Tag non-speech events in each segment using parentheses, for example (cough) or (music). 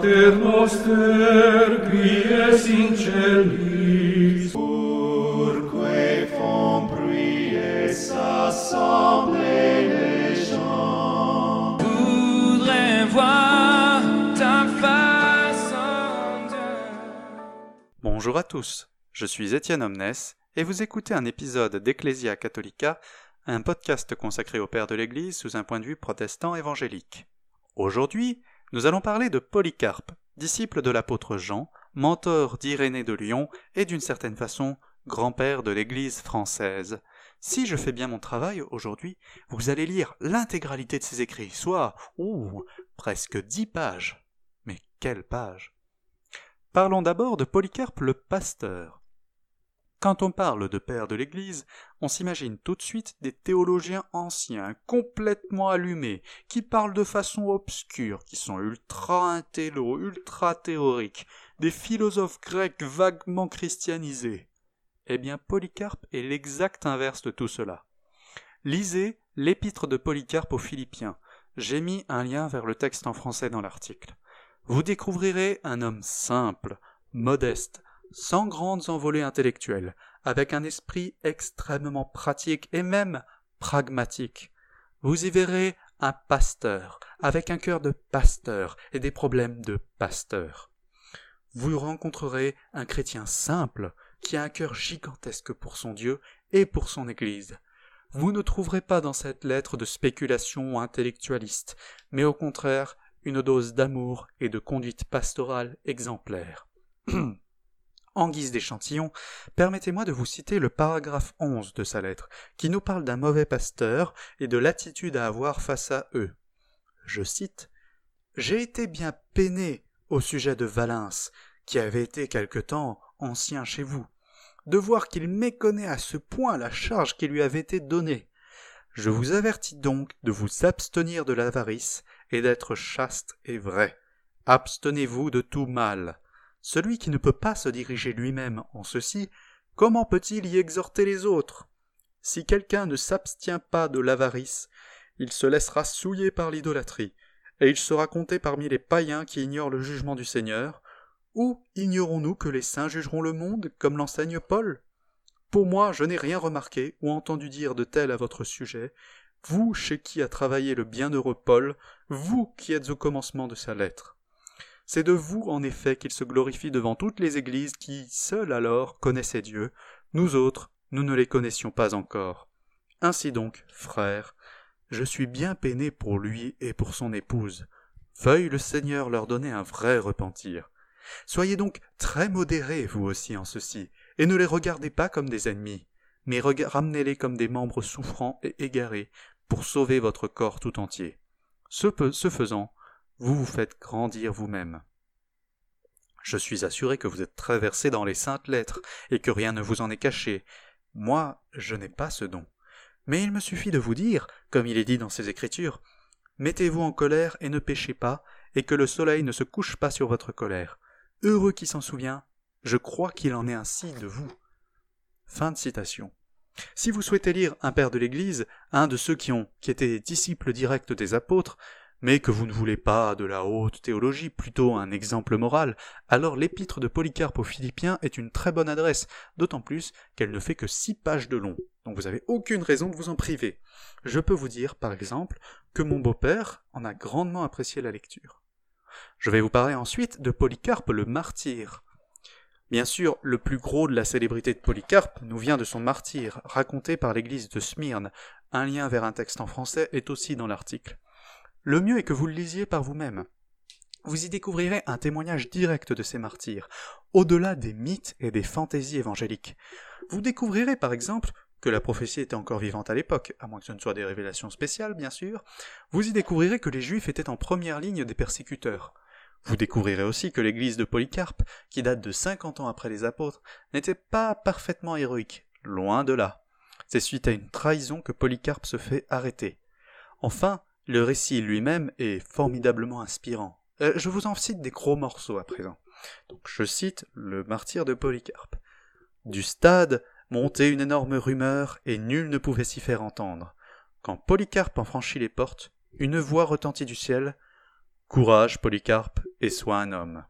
Pater noster, qui es in celis, Purque font prier s'assembler les gens. voudrais voir ta face en Dieu. Bonjour à tous, je suis Étienne Omnes et vous écoutez un épisode d'Ecclesia Catholica, un podcast consacré au Père de l'Église sous un point de vue protestant évangélique. Aujourd'hui, nous allons parler de Polycarpe, disciple de l'apôtre Jean, mentor d'Irénée de Lyon et d'une certaine façon grand-père de l'Église française. Si je fais bien mon travail aujourd'hui, vous allez lire l'intégralité de ses écrits, soit, ouh, presque dix pages. Mais quelle page Parlons d'abord de Polycarpe le pasteur. Quand on parle de père de l'Église, on s'imagine tout de suite des théologiens anciens, complètement allumés, qui parlent de façon obscure, qui sont ultra intello, ultra théoriques, des philosophes grecs vaguement christianisés. Eh bien, Polycarpe est l'exact inverse de tout cela. Lisez l'épître de Polycarpe aux Philippiens. J'ai mis un lien vers le texte en français dans l'article. Vous découvrirez un homme simple, modeste, sans grandes envolées intellectuelles, avec un esprit extrêmement pratique et même pragmatique. Vous y verrez un pasteur, avec un cœur de pasteur et des problèmes de pasteur. Vous rencontrerez un chrétien simple, qui a un cœur gigantesque pour son Dieu et pour son Église. Vous ne trouverez pas dans cette lettre de spéculation intellectualiste, mais au contraire une dose d'amour et de conduite pastorale exemplaire. (clears throat) En guise d'échantillon, permettez-moi de vous citer le paragraphe 11 de sa lettre, qui nous parle d'un mauvais pasteur et de l'attitude à avoir face à eux. Je cite J'ai été bien peiné au sujet de Valens, qui avait été quelque temps ancien chez vous, de voir qu'il méconnaît à ce point la charge qui lui avait été donnée. Je vous avertis donc de vous abstenir de l'avarice et d'être chaste et vrai. Abstenez-vous de tout mal. Celui qui ne peut pas se diriger lui-même en ceci, comment peut-il y exhorter les autres? Si quelqu'un ne s'abstient pas de l'avarice, il se laissera souiller par l'idolâtrie, et il sera compté parmi les païens qui ignorent le jugement du Seigneur, ou ignorons-nous que les saints jugeront le monde, comme l'enseigne Paul? Pour moi, je n'ai rien remarqué ou entendu dire de tel à votre sujet, vous chez qui a travaillé le bienheureux Paul, vous qui êtes au commencement de sa lettre. C'est de vous, en effet, qu'il se glorifie devant toutes les églises qui, seules alors, connaissaient Dieu. Nous autres, nous ne les connaissions pas encore. Ainsi donc, frères, je suis bien peiné pour lui et pour son épouse. Veuille le Seigneur leur donner un vrai repentir. Soyez donc très modérés, vous aussi, en ceci, et ne les regardez pas comme des ennemis, mais ramenez-les comme des membres souffrants et égarés, pour sauver votre corps tout entier. Ce, ce faisant, vous vous faites grandir vous-même. Je suis assuré que vous êtes très versé dans les saintes lettres, et que rien ne vous en est caché. Moi, je n'ai pas ce don. Mais il me suffit de vous dire, comme il est dit dans ces Écritures, Mettez-vous en colère et ne péchez pas, et que le soleil ne se couche pas sur votre colère. Heureux qui s'en souvient, je crois qu'il en est ainsi de vous. Fin de citation. Si vous souhaitez lire un père de l'Église, un de ceux qui ont qui étaient disciples directs des apôtres, mais que vous ne voulez pas de la haute théologie, plutôt un exemple moral, alors l'épître de Polycarpe aux Philippiens est une très bonne adresse, d'autant plus qu'elle ne fait que six pages de long, donc vous n'avez aucune raison de vous en priver. Je peux vous dire, par exemple, que mon beau-père en a grandement apprécié la lecture. Je vais vous parler ensuite de Polycarpe le martyr. Bien sûr, le plus gros de la célébrité de Polycarpe nous vient de son martyr, raconté par l'église de Smyrne. Un lien vers un texte en français est aussi dans l'article. Le mieux est que vous le lisiez par vous-même. Vous y découvrirez un témoignage direct de ces martyrs, au-delà des mythes et des fantaisies évangéliques. Vous découvrirez par exemple que la prophétie était encore vivante à l'époque, à moins que ce ne soit des révélations spéciales, bien sûr. Vous y découvrirez que les Juifs étaient en première ligne des persécuteurs. Vous découvrirez aussi que l'église de Polycarpe, qui date de cinquante ans après les apôtres, n'était pas parfaitement héroïque, loin de là. C'est suite à une trahison que Polycarpe se fait arrêter. Enfin, le récit lui-même est formidablement inspirant. Euh, je vous en cite des gros morceaux à présent. Je cite le martyr de Polycarpe. Du stade montait une énorme rumeur et nul ne pouvait s'y faire entendre. Quand Polycarpe en franchit les portes, une voix retentit du ciel. Courage, Polycarpe, et sois un homme.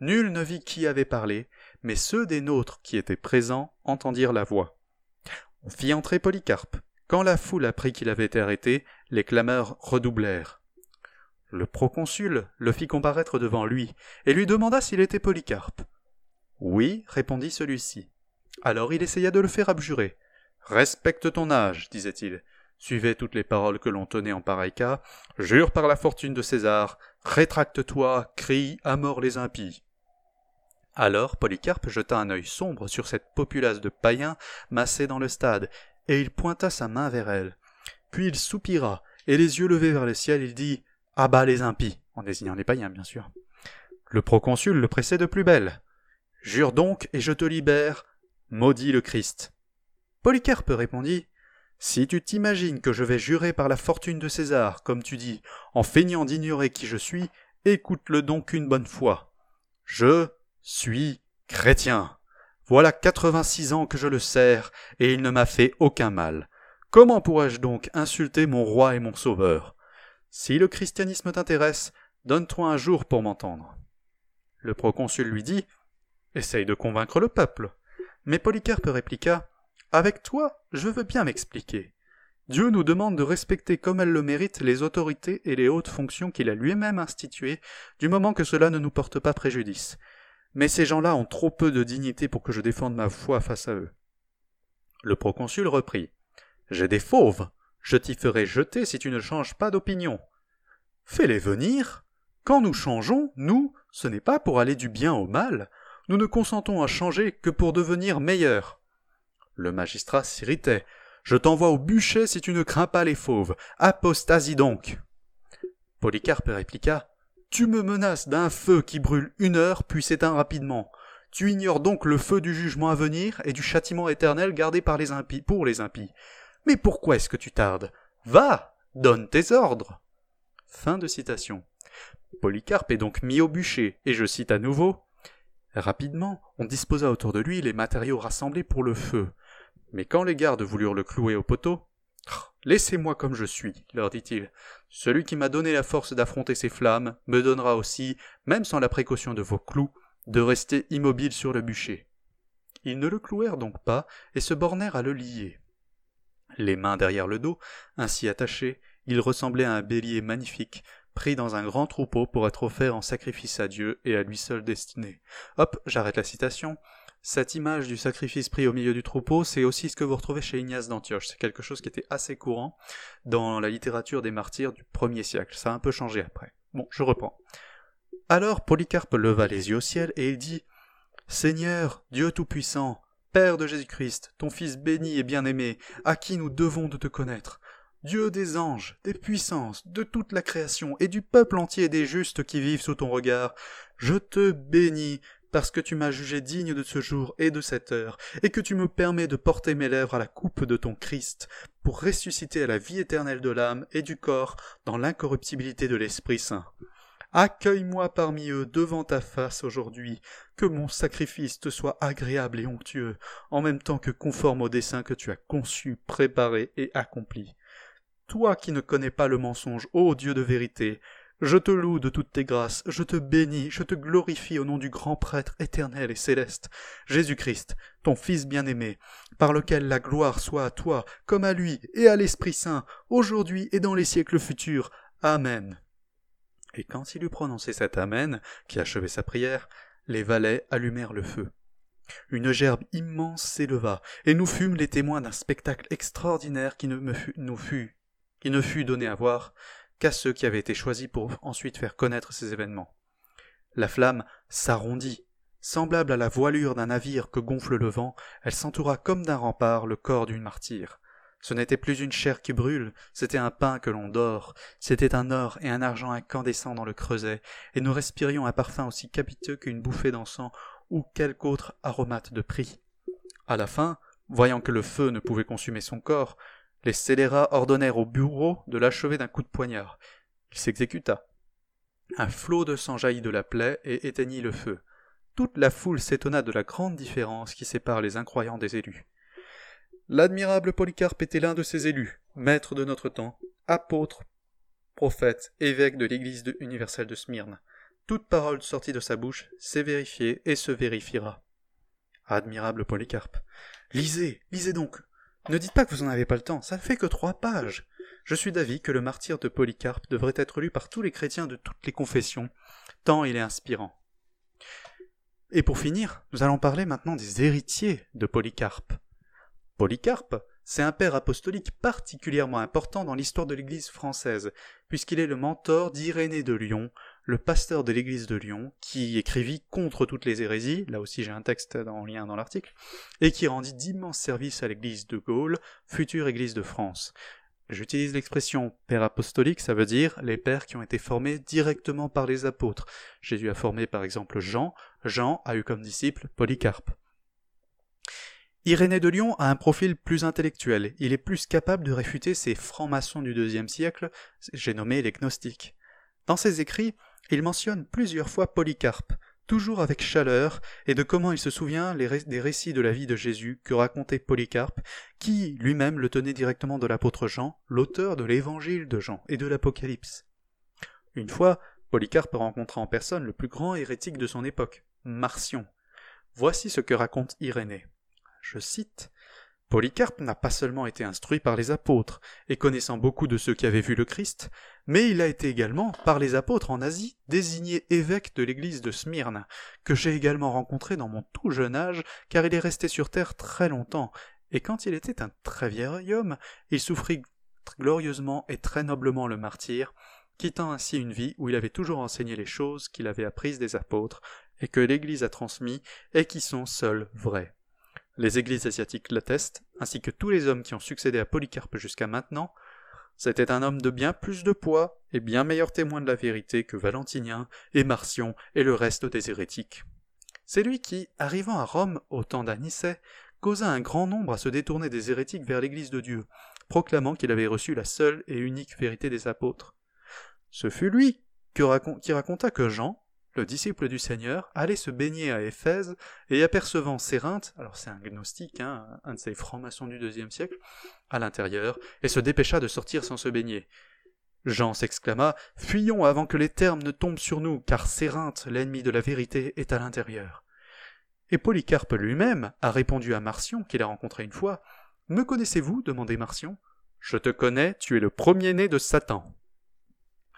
Nul ne vit qui avait parlé, mais ceux des nôtres qui étaient présents entendirent la voix. On fit entrer Polycarpe. Quand la foule apprit qu'il avait été arrêté, les clameurs redoublèrent. Le proconsul le fit comparaître devant lui, et lui demanda s'il était Polycarpe. Oui, répondit celui-ci. Alors il essaya de le faire abjurer. Respecte ton âge, disait-il. Suivez toutes les paroles que l'on tenait en pareil cas. Jure par la fortune de César. Rétracte-toi, crie à mort les impies. Alors Polycarpe jeta un œil sombre sur cette populace de païens massés dans le stade, et il pointa sa main vers elle. Puis il soupira, et les yeux levés vers le ciel, il dit À bas les impies, en désignant les païens, bien sûr. Le proconsul le pressait de plus belle. Jure donc, et je te libère, maudit le Christ. Polycarpe répondit Si tu t'imagines que je vais jurer par la fortune de César, comme tu dis, en feignant d'ignorer qui je suis, écoute-le donc une bonne fois. Je suis chrétien. Voilà quatre-vingt-six ans que je le sers, et il ne m'a fait aucun mal. Comment pourrais-je donc insulter mon roi et mon sauveur? Si le christianisme t'intéresse, donne-toi un jour pour m'entendre. Le proconsul lui dit Essaye de convaincre le peuple. Mais Polycarpe répliqua Avec toi, je veux bien m'expliquer. Dieu nous demande de respecter comme elles le méritent les autorités et les hautes fonctions qu'il a lui-même instituées, du moment que cela ne nous porte pas préjudice. Mais ces gens-là ont trop peu de dignité pour que je défende ma foi face à eux. Le proconsul reprit. J'ai des fauves. Je t'y ferai jeter si tu ne changes pas d'opinion. Fais-les venir. Quand nous changeons, nous, ce n'est pas pour aller du bien au mal. Nous ne consentons à changer que pour devenir meilleurs. Le magistrat s'irritait. Je t'envoie au bûcher si tu ne crains pas les fauves. Apostasie donc. Polycarpe répliqua. Tu me menaces d'un feu qui brûle une heure puis s'éteint rapidement. Tu ignores donc le feu du jugement à venir et du châtiment éternel gardé par les impies pour les impies. Mais pourquoi est-ce que tu tardes? Va, donne tes ordres. Fin de citation. Polycarpe est donc mis au bûcher, et je cite à nouveau. Rapidement, on disposa autour de lui les matériaux rassemblés pour le feu. Mais quand les gardes voulurent le clouer au poteau, Laissez-moi comme je suis, leur dit-il. Celui qui m'a donné la force d'affronter ces flammes me donnera aussi, même sans la précaution de vos clous, de rester immobile sur le bûcher. Ils ne le clouèrent donc pas et se bornèrent à le lier. Les mains derrière le dos, ainsi attachées, il ressemblait à un bélier magnifique, pris dans un grand troupeau pour être offert en sacrifice à Dieu et à lui seul destiné. Hop, j'arrête la citation. Cette image du sacrifice pris au milieu du troupeau, c'est aussi ce que vous retrouvez chez Ignace d'Antioche. C'est quelque chose qui était assez courant dans la littérature des martyrs du premier siècle. Ça a un peu changé après. Bon, je reprends. Alors Polycarpe leva les yeux au ciel et il dit Seigneur, Dieu Tout-Puissant, Père de Jésus-Christ, ton Fils béni et bien-aimé, à qui nous devons de te connaître, Dieu des anges, des puissances, de toute la création et du peuple entier des justes qui vivent sous ton regard, je te bénis parce que tu m'as jugé digne de ce jour et de cette heure, et que tu me permets de porter mes lèvres à la coupe de ton Christ, pour ressusciter à la vie éternelle de l'âme et du corps dans l'incorruptibilité de l'Esprit Saint. Accueille-moi parmi eux devant ta face aujourd'hui, que mon sacrifice te soit agréable et onctueux, en même temps que conforme au dessein que tu as conçu, préparé et accompli. Toi qui ne connais pas le mensonge, ô Dieu de vérité, je te loue de toutes tes grâces, je te bénis, je te glorifie au nom du grand prêtre éternel et céleste, Jésus-Christ, ton Fils bien-aimé, par lequel la gloire soit à toi, comme à lui et à l'Esprit Saint, aujourd'hui et dans les siècles futurs. Amen. Et quand il eut prononcé cet Amen, qui achevait sa prière, les valets allumèrent le feu. Une gerbe immense s'éleva, et nous fûmes les témoins d'un spectacle extraordinaire qui ne me fut, nous fut, qui ne fut donné à voir qu'à ceux qui avaient été choisis pour ensuite faire connaître ces événements. La flamme s'arrondit. Semblable à la voilure d'un navire que gonfle le vent, elle s'entoura comme d'un rempart le corps d'une martyre. Ce n'était plus une chair qui brûle, c'était un pain que l'on dort, c'était un or et un argent incandescent dans le creuset, et nous respirions un parfum aussi capiteux qu'une bouffée d'encens ou quelque autre aromate de prix. À la fin, voyant que le feu ne pouvait consumer son corps, les scélérats ordonnèrent au bureau de l'achever d'un coup de poignard. Il s'exécuta. Un flot de sang jaillit de la plaie et éteignit le feu. Toute la foule s'étonna de la grande différence qui sépare les incroyants des élus. L'admirable Polycarpe était l'un de ces élus, maître de notre temps, apôtre, prophète, évêque de l'Église universelle de Smyrne. Toute parole sortie de sa bouche s'est vérifiée et se vérifiera. Admirable Polycarpe. Lisez, lisez donc. Ne dites pas que vous n'en avez pas le temps, ça fait que trois pages. Je suis d'avis que le martyr de Polycarpe devrait être lu par tous les chrétiens de toutes les confessions, tant il est inspirant. Et pour finir, nous allons parler maintenant des héritiers de Polycarpe. Polycarpe, c'est un père apostolique particulièrement important dans l'histoire de l'Église française, puisqu'il est le mentor d'Irénée de Lyon, le pasteur de l'Église de Lyon, qui écrivit contre toutes les hérésies, là aussi j'ai un texte en lien dans l'article, et qui rendit d'immenses services à l'Église de Gaulle, future Église de France. J'utilise l'expression père apostolique, ça veut dire les pères qui ont été formés directement par les apôtres. Jésus a formé par exemple Jean, Jean a eu comme disciple Polycarpe. Irénée de Lyon a un profil plus intellectuel, il est plus capable de réfuter ces francs-maçons du deuxième siècle, j'ai nommé les gnostiques. Dans ses écrits, il mentionne plusieurs fois Polycarpe, toujours avec chaleur, et de comment il se souvient des récits de la vie de Jésus que racontait Polycarpe, qui lui-même le tenait directement de l'apôtre Jean, l'auteur de l'évangile de Jean et de l'Apocalypse. Une fois, Polycarpe rencontra en personne le plus grand hérétique de son époque, Marcion. Voici ce que raconte Irénée. Je cite Polycarpe n'a pas seulement été instruit par les apôtres, et connaissant beaucoup de ceux qui avaient vu le Christ, mais il a été également, par les apôtres en Asie, désigné évêque de l'église de Smyrne, que j'ai également rencontré dans mon tout jeune âge, car il est resté sur terre très longtemps, et quand il était un très vieil homme, il souffrit glorieusement et très noblement le martyr, quittant ainsi une vie où il avait toujours enseigné les choses qu'il avait apprises des apôtres, et que l'Église a transmis, et qui sont seules vraies. Les églises asiatiques l'attestent, ainsi que tous les hommes qui ont succédé à Polycarpe jusqu'à maintenant. C'était un homme de bien plus de poids et bien meilleur témoin de la vérité que Valentinien et Marcion et le reste des hérétiques. C'est lui qui, arrivant à Rome au temps d'Anicet, causa un grand nombre à se détourner des hérétiques vers l'Église de Dieu, proclamant qu'il avait reçu la seule et unique vérité des apôtres. Ce fut lui qui raconta que Jean, le disciple du Seigneur, allait se baigner à Éphèse et apercevant Cérinthe, alors c'est un gnostique, hein, un de ces francs-maçons du deuxième siècle, à l'intérieur, et se dépêcha de sortir sans se baigner. Jean s'exclama Fuyons avant que les termes ne tombent sur nous, car Cérinthe, l'ennemi de la vérité, est à l'intérieur. Et Polycarpe lui-même a répondu à Marcion, qu'il a rencontré une fois Me connaissez-vous? demandait Marcion. Je te connais, tu es le premier-né de Satan.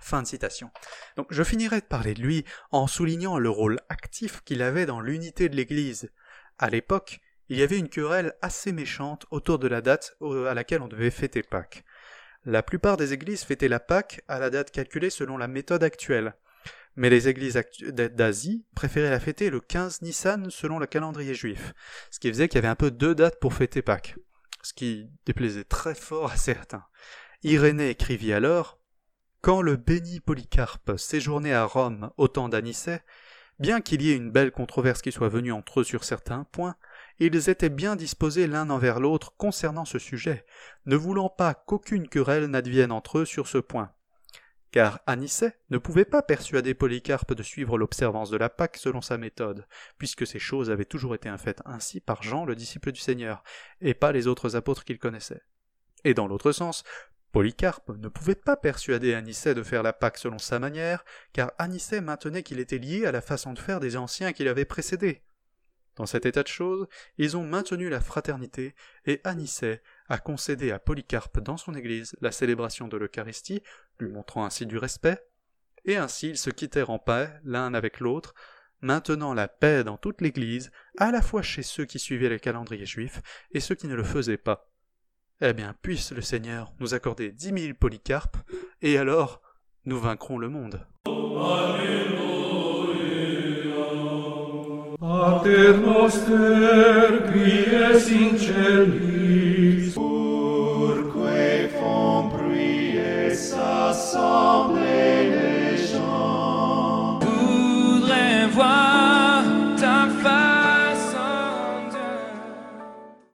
Fin de citation. Donc je finirai de parler de lui en soulignant le rôle actif qu'il avait dans l'unité de l'Église. À l'époque, il y avait une querelle assez méchante autour de la date au- à laquelle on devait fêter Pâques. La plupart des églises fêtaient la Pâques à la date calculée selon la méthode actuelle. Mais les églises d'Asie préféraient la fêter le 15 Nissan selon le calendrier juif, ce qui faisait qu'il y avait un peu deux dates pour fêter Pâques, ce qui déplaisait très fort à certains. Irénée écrivit alors Quand le béni Polycarpe séjournait à Rome au temps d'Anicet, bien qu'il y ait une belle controverse qui soit venue entre eux sur certains points, ils étaient bien disposés l'un envers l'autre concernant ce sujet, ne voulant pas qu'aucune querelle n'advienne entre eux sur ce point. Car Anicet ne pouvait pas persuader Polycarpe de suivre l'observance de la Pâque selon sa méthode, puisque ces choses avaient toujours été faites ainsi par Jean, le disciple du Seigneur, et pas les autres apôtres qu'il connaissait. Et dans l'autre sens, Polycarpe ne pouvait pas persuader Anicet de faire la Pâque selon sa manière, car Anicet maintenait qu'il était lié à la façon de faire des anciens qui l'avaient précédé. Dans cet état de choses, ils ont maintenu la fraternité, et Anicet a concédé à Polycarpe dans son église la célébration de l'Eucharistie, lui montrant ainsi du respect, et ainsi ils se quittèrent en paix l'un avec l'autre, maintenant la paix dans toute l'Église, à la fois chez ceux qui suivaient le calendrier juif et ceux qui ne le faisaient pas. Eh bien, puisse le Seigneur nous accorder dix mille polycarpes, et alors nous vaincrons le monde.